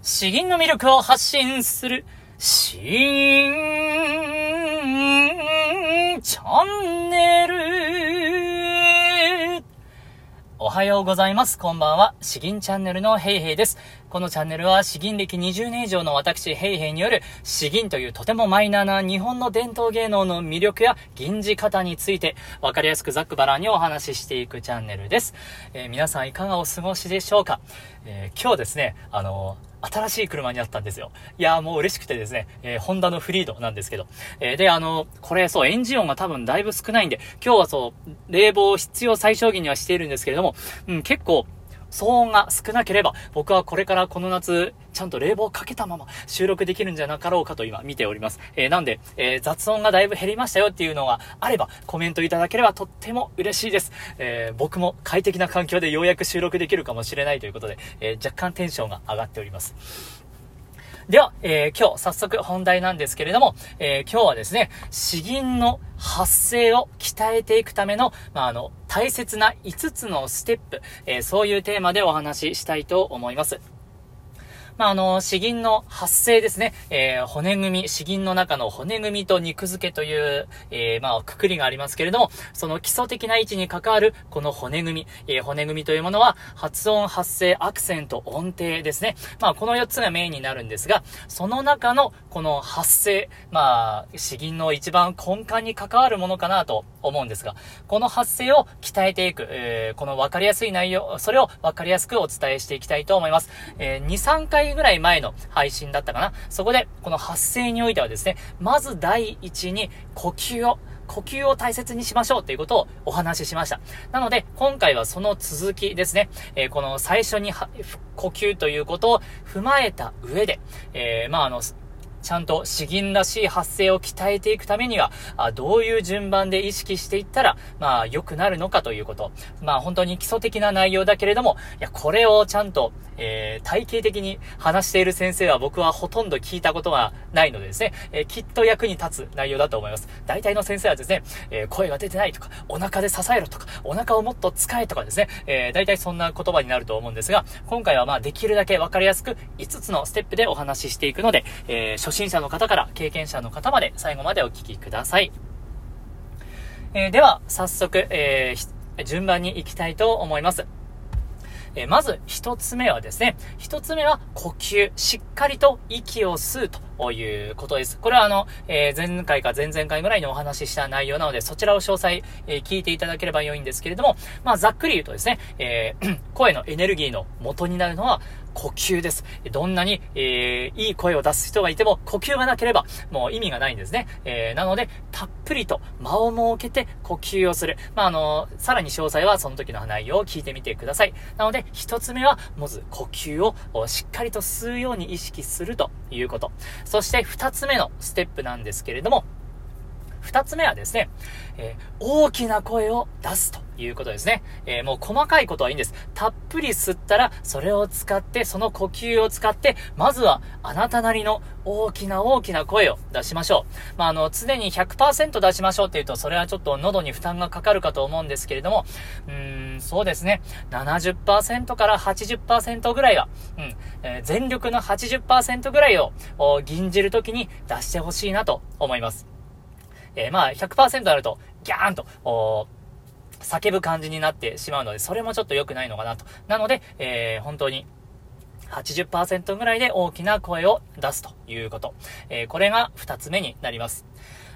詩吟の魅力を発信する、詩吟チャンネル。おはようございます。こんばんは。詩吟チャンネルのヘイヘイです。このチャンネルは詩吟歴20年以上の私ヘイヘイによる詩吟というとてもマイナーな日本の伝統芸能の魅力や吟じ方についてわかりやすくざっくばらんにお話ししていくチャンネルです。えー、皆さんいかがお過ごしでしょうか、えー、今日ですね、あの新しい車にあったんですよ。いやーもう嬉しくてですね、えー、ホンダのフリードなんですけど。えー、で、あの、これそう、エンジン音が多分だいぶ少ないんで、今日はそう、冷房を必要最小限にはしているんですけれども、うん、結構、騒音が少なければ、僕はこれからこの夏、ちゃんと冷房をかけたまま収録できるんじゃなかろうかと今見ております。えー、なんで、えー、雑音がだいぶ減りましたよっていうのがあれば、コメントいただければとっても嬉しいです。えー、僕も快適な環境でようやく収録できるかもしれないということで、え若干テンションが上がっております。では、えー、今日早速本題なんですけれども、えー、今日はですね、詩吟の発声を鍛えていくための、まあ、あの、大切な5つのステップ、えー、そういうテーマでお話ししたいと思います。まあ、あの、詩吟の発生ですね。えー、骨組み、詩吟の中の骨組みと肉付けという、えー、まあ、くくりがありますけれども、その基礎的な位置に関わる、この骨組み、えー、骨組みというものは、発音、発声、アクセント、音程ですね。まあ、この4つがメインになるんですが、その中の、この発声、まあ、詩吟の一番根幹に関わるものかなと思うんですが、この発声を鍛えていく、えー、この分かりやすい内容、それを分かりやすくお伝えしていきたいと思います。えー、2、3回ぐらい前の配信だったかな。そこで、この発声においてはですね、まず第一に呼吸を、呼吸を大切にしましょうということをお話ししました。なので、今回はその続きですね。えー、この最初に呼吸ということを踏まえた上で、え、まあ、あの、ちゃんと詩吟らしい発声を鍛えていくためには、あどういう順番で意識していったら、まあ、良くなるのかということ。まあ、本当に基礎的な内容だけれども、いや、これをちゃんと、えー、体系的に話している先生は僕はほとんど聞いたことがないのでですね、えー、きっと役に立つ内容だと思います。大体の先生はですね、えー、声が出てないとか、お腹で支えろとか、お腹をもっと使えとかですね、えー、大体そんな言葉になると思うんですが、今回はまあ、できるだけわかりやすく5つのステップでお話ししていくので、えー、初心者の方から経験者の方まで最後までお聞きください。えー、では、早速、えー、順番に行きたいと思います。え、まず一つ目はですね、一つ目は呼吸、しっかりと息を吸うということです。これはあの、えー、前回か前々回ぐらいにお話しした内容なので、そちらを詳細、えー、聞いていただければ良いんですけれども、まあ、ざっくり言うとですね、えー 声のエネルギーの元になるのは、呼吸です。どんなに、えー、いい声を出す人がいても、呼吸がなければ、もう意味がないんですね。えー、なので、たっぷりと間を設けて呼吸をする。まあ、あの、さらに詳細はその時の内容を聞いてみてください。なので、一つ目は、まず呼吸をしっかりと吸うように意識するということ。そして、二つ目のステップなんですけれども、二つ目はですね、えー、大きな声を出すということですね。えー、もう細かいことはいいんです。たっぷり吸ったら、それを使って、その呼吸を使って、まずはあなたなりの大きな大きな声を出しましょう。まあ、あの、常に100%出しましょうって言うと、それはちょっと喉に負担がかかるかと思うんですけれども、うーん、そうですね。70%から80%ぐらいは、うん、えー、全力の80%ぐらいを、吟じるときに出してほしいなと思います。えー、まあ100%あると、ギャーンと、叫ぶ感じになってしまうので、それもちょっと良くないのかなと。なので、えー、本当に、80%ぐらいで大きな声を出すということ。えー、これが2つ目になります。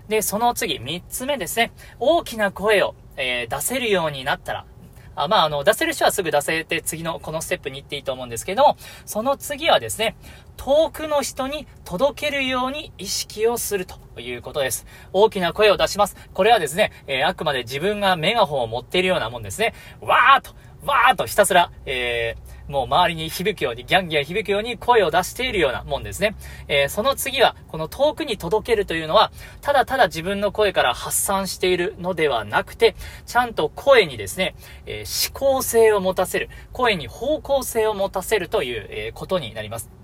で、その次、3つ目ですね。大きな声を、えー、出せるようになったら、あまあ、あの、出せる人はすぐ出せて次のこのステップに行っていいと思うんですけども、その次はですね、遠くの人に届けるように意識をするということです。大きな声を出します。これはですね、えー、あくまで自分がメガホンを持っているようなもんですね。わーっと、わーっとひたすら、えー、もう周りに響くように、ギャンギャン響くように声を出しているようなもんですね。えー、その次は、この遠くに届けるというのは、ただただ自分の声から発散しているのではなくて、ちゃんと声にですね、えー、思考性を持たせる、声に方向性を持たせるという、え、ことになります。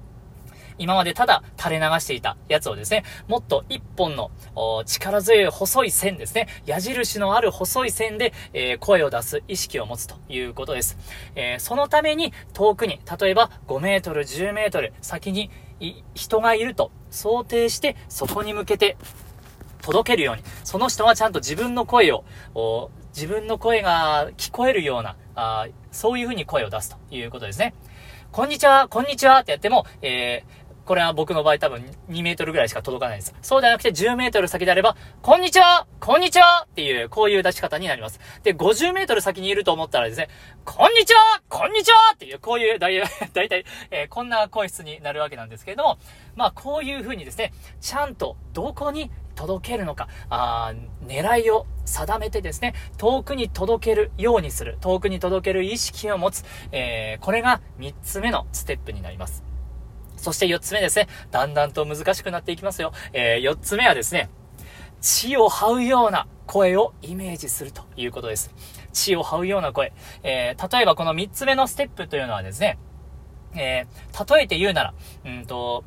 今までただ垂れ流していたやつをですね、もっと一本の力強い細い線ですね、矢印のある細い線で、えー、声を出す意識を持つということです。えー、そのために遠くに、例えば5メートル、10メートル先に人がいると想定して、そこに向けて届けるように、その人はちゃんと自分の声を、自分の声が聞こえるような、あそういう風に声を出すということですね。こんにちは、こんにちはってやっても、えー、これは僕の場合多分2メートルぐらいしか届かないです。そうではなくて10メートル先であれば、こんにちはこんにちはっていう、こういう出し方になります。で、50メートル先にいると思ったらですね、こんにちはこんにちはっていう、こういう、だいたい、えー、こんな声質になるわけなんですけれども、まあ、こういう風にですね、ちゃんとどこに届けるのか、あ狙いを定めてですね、遠くに届けるようにする、遠くに届ける意識を持つ、えー、これが3つ目のステップになります。そして4つ目ですね。だんだんと難しくなっていきますよ。えー、4つ目はですね、血を這うような声をイメージするということです。血を這うような声。えー、例えばこの3つ目のステップというのはですね、えー、例えて言うなら、うんと、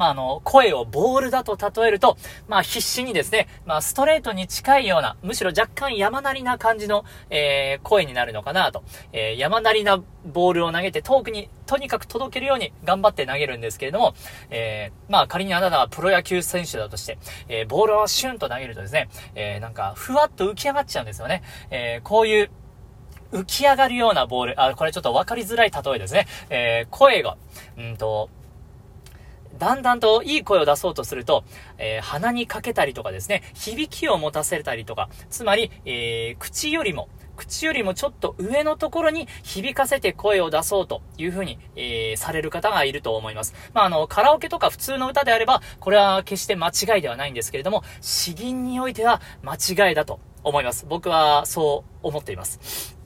まあ、あの、声をボールだと例えると、まあ、必死にですね、まあ、ストレートに近いような、むしろ若干山なりな感じの、えー、声になるのかなと。えー、山なりなボールを投げて遠くに、とにかく届けるように頑張って投げるんですけれども、えー、まあ、仮にあなたがプロ野球選手だとして、えー、ボールをシュンと投げるとですね、えー、なんか、ふわっと浮き上がっちゃうんですよね。えー、こういう、浮き上がるようなボール、あ、これちょっと分かりづらい例えですね。えー、声が、うんと、だんだんといい声を出そうとすると、えー、鼻にかけたりとかですね、響きを持たせたりとか、つまり、えー、口よりも、口よりもちょっと上のところに響かせて声を出そうという風に、えー、される方がいると思います。まあ、あの、カラオケとか普通の歌であれば、これは決して間違いではないんですけれども、詩吟においては間違いだと思います。僕はそう思っています。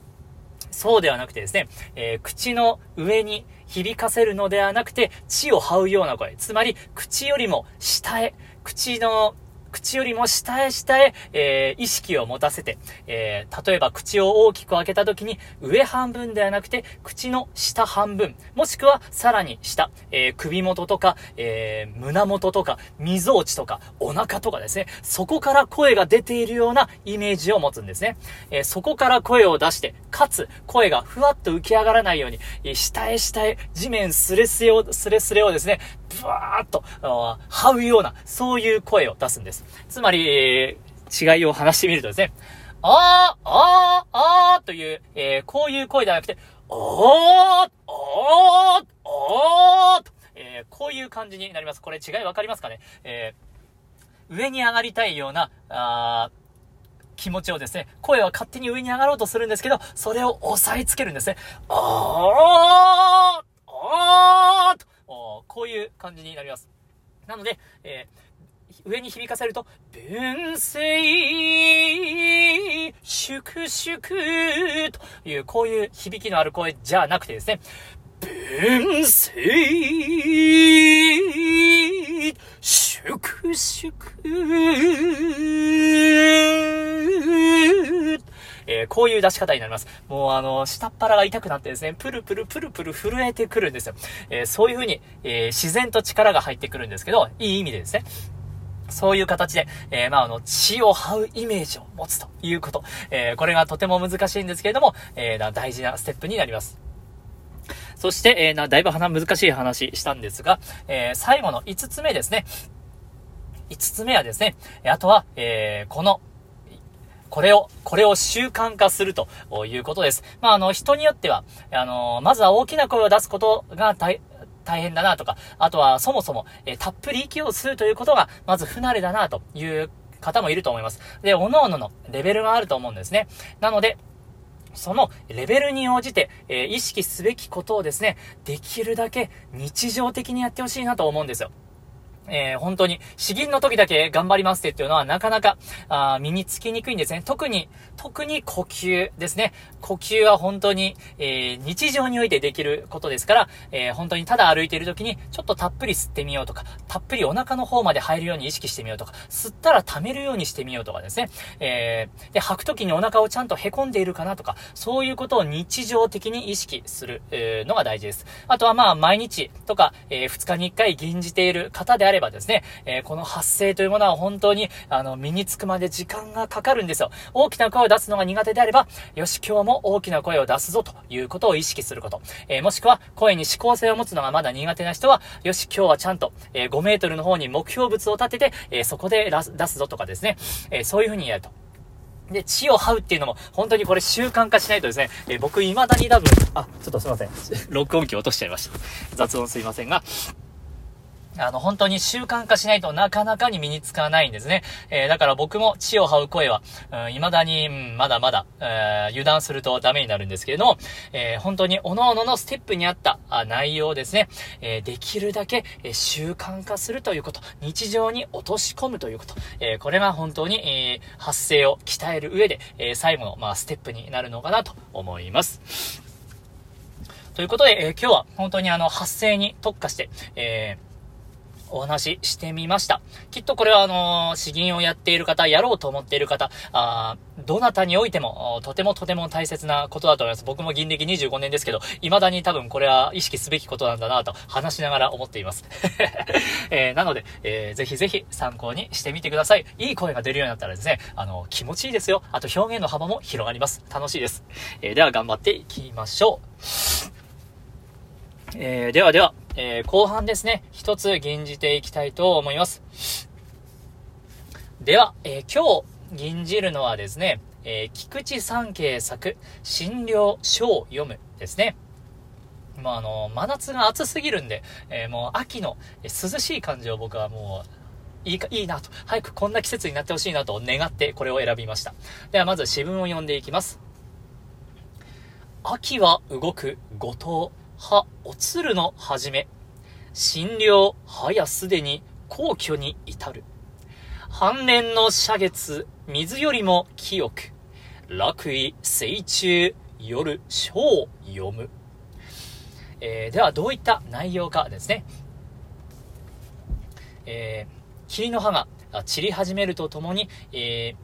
そうではなくてですね、えー、口の上に響かせるのではなくて、地を這うような声。つまり、口よりも下へ、口の口よりも下へ下へ、えー、意識を持たせて、えー、例えば口を大きく開けた時に上半分ではなくて口の下半分、もしくはさらに下、えー、首元とか、え胸元とか、溝落ちとか、お腹とかですね、そこから声が出ているようなイメージを持つんですね。えそこから声を出して、かつ声がふわっと浮き上がらないように、え下へ下へ地面スレスレを、スレスレをですね、ブワーッと、這うような、そういう声を出すんです。つまり、違いを話してみるとですね、あー、あー、あーという、えー、こういう声ではなくて、おー、おー、おーと、えー、こういう感じになります。これ違いわかりますかね？えー、上に上がりたいような、あ気持ちをですね、声は勝手に上に上がろうとするんですけど、それを押さえつけるんですね。おー、おーと、こういう感じになります。なので、えー、上に響かせると、分声、粛々という、こういう響きのある声じゃなくてですね、分声、粛々えー、こういう出し方になります。もうあの、下っ腹が痛くなってですね、プルプルプルプル震えてくるんですよ。えー、そういう風に、えー、自然と力が入ってくるんですけど、いい意味でですね。そういう形で、えー、まあ、あの、血を這うイメージを持つということ。えー、これがとても難しいんですけれども、えー、大事なステップになります。そして、えー、な、だいぶ難しい話したんですが、えー、最後の5つ目ですね。5つ目はですね、あとは、えー、この、これを、これを習慣化するということです。まあ、あの、人によっては、あの、まずは大きな声を出すことが大、大変だなとか、あとはそもそも、えたっぷり息を吸うということが、まず不慣れだなという方もいると思います。で、各々のレベルがあると思うんですね。なので、そのレベルに応じて、えー、意識すべきことをですね、できるだけ日常的にやってほしいなと思うんですよ。えー、本当に、詩吟の時だけ頑張りますってっていうのはなかなか、あ身につきにくいんですね。特に、特に呼吸ですね。呼吸は本当に、えー、日常においてできることですから、えー、本当にただ歩いている時に、ちょっとたっぷり吸ってみようとか、たっぷりお腹の方まで入るように意識してみようとか、吸ったら溜めるようにしてみようとかですね。えー、で、吐く時にお腹をちゃんと凹んでいるかなとか、そういうことを日常的に意識する、えー、のが大事です。あとはまあ、毎日とか、えー、2日に1回吟じている方であればですね、えー、この発声というものは本当に、あの、身につくまで時間がかかるんですよ。大きな声を出すのが苦手であれば、よし、今日も大きな声を出すぞということを意識すること。えー、もしくは、声に指向性を持つのがまだ苦手な人は、よし、今日はちゃんと、え、5メートルの方に目標物を立てて、えそこで出すぞとかですね、えそういう風にやると。で、血を這うっていうのも、本当にこれ習慣化しないとですね、え僕未だに多分、あ、ちょっとすいません。録音機落としちゃいました。雑音すいませんが、あの、本当に習慣化しないとなかなかに身につかないんですね。えー、だから僕も血を這う声は、うん、未だに、うん、まだまだ、えー、油断するとダメになるんですけれども、えー、本当に各々のステップにあった内容ですね、えできるだけ、え習慣化するということ、日常に落とし込むということ、えこれが本当に、え発声を鍛える上で、え最後の、まあ、ステップになるのかなと思います。ということで、え今日は本当にあの、発声に特化して、えお話ししてみました。きっとこれはあのー、詩吟をやっている方、やろうと思っている方、あどなたにおいても、とてもとても大切なことだと思います。僕も銀歴25年ですけど、未だに多分これは意識すべきことなんだなと話しながら思っています。えー、なので、えー、ぜひぜひ参考にしてみてください。いい声が出るようになったらですね、あの、気持ちいいですよ。あと表現の幅も広がります。楽しいです。えー、では頑張っていきましょう。えー、ではでは、えー、後半ですね、一つ吟じていきたいと思います。では、えー、今日吟じるのはですね、え菊池三慶作、診療書を読むですね。もうあの、真夏が暑すぎるんで、えもう秋の涼しい感じを僕はもう、いいか、いいなと、早くこんな季節になってほしいなと願ってこれを選びました。ではまず詩文を読んでいきます。秋は動く後藤。は、おつるのはじめ、診療、はやすでに皇居に至る。半年の斜月、水よりも清く、楽意、水中、夜、書を読む。えー、では、どういった内容かですね。えー、霧の葉が散り始めるとともに、え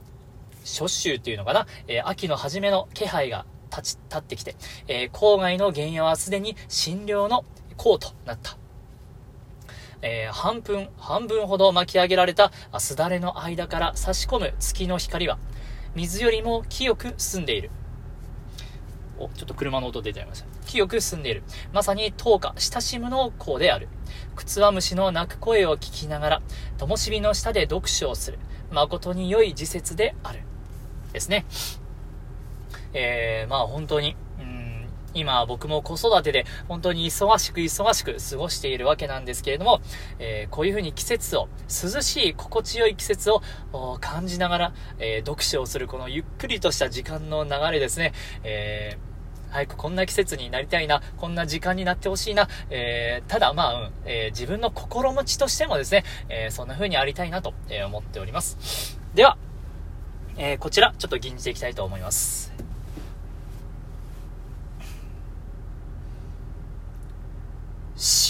ー、初秋っていうのかな、えー、秋の初めの気配が立ち、立ってきて、えー、郊外の原野はすでに診療の項となった。えー、半分、半分ほど巻き上げられたすだれの間から差し込む月の光は、水よりも清く澄んでいる。お、ちょっと車の音出ちゃいました。清く澄んでいる。まさに灯火、親しむの項である。靴は虫の鳴く声を聞きながら、灯火の下で読書をする。誠に良い時節である。ですね。えー、まあ本当に、うん、今僕も子育てで本当に忙しく忙しく過ごしているわけなんですけれども、えー、こういうふうに季節を、涼しい心地よい季節を感じながら、えー、読書をするこのゆっくりとした時間の流れですね、えー早くこんな季節になりたいな、こんな時間になってほしいな、えー、ただまあ、うん、えー、自分の心持ちとしてもですね、えー、そんな風にありたいなと、え思っております。では、えこちら、ちょっと吟じていきたいと思います。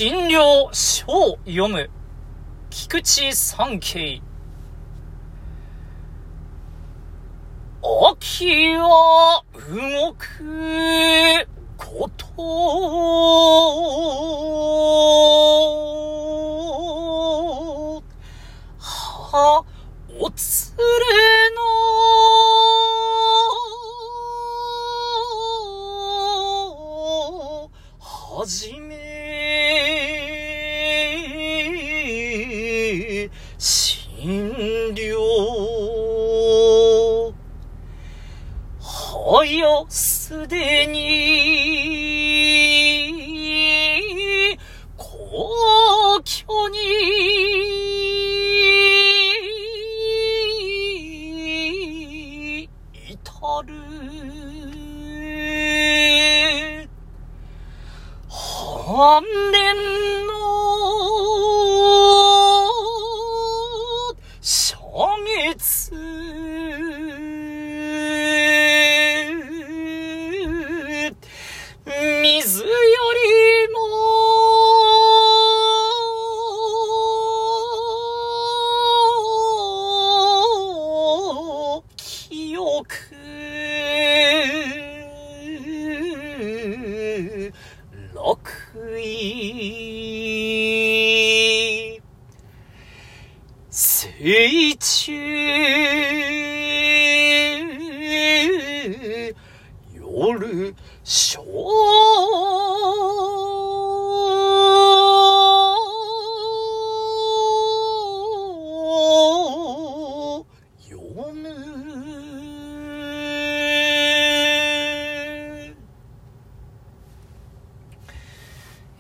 診療書を読む。菊池三慶秋は動くこと。はおつれのはじ本殿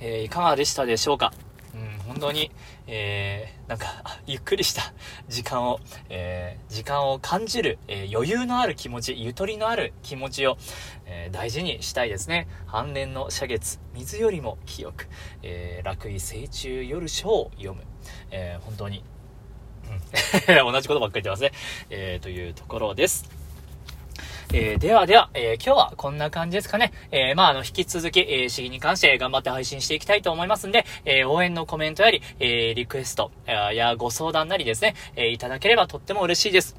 えーいかがでしたでしょうか？うん、本当に、えー、なんか、ゆっくりした時間を、えー、時間を感じる、えー余裕のある気持ち、ゆとりのある気持ちを、えー大事にしたいですね。半年の謝月、水よりも清く、えー、楽意清中夜書を読む。えー本当に、うん、同じことばっかり言ってますね。えーというところです。えーではでは、えー今日はこんな感じですかね。えーまあ、あの、引き続き、えー、市議に関して頑張って配信していきたいと思いますんで、え応援のコメントやり、えリクエスト、やご相談なりですね、えいただければとっても嬉しいです。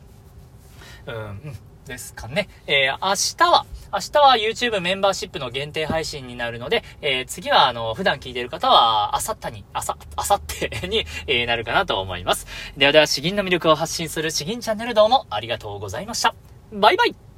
うん、うんですかね。えー明日は、明日は YouTube メンバーシップの限定配信になるので、えー次は、あの、普段聞いてる方は、あさったに、あさ、あさってに、えーなるかなと思います。ではでは、詩吟の魅力を発信する詩吟チャンネルどうもありがとうございました。バイバイ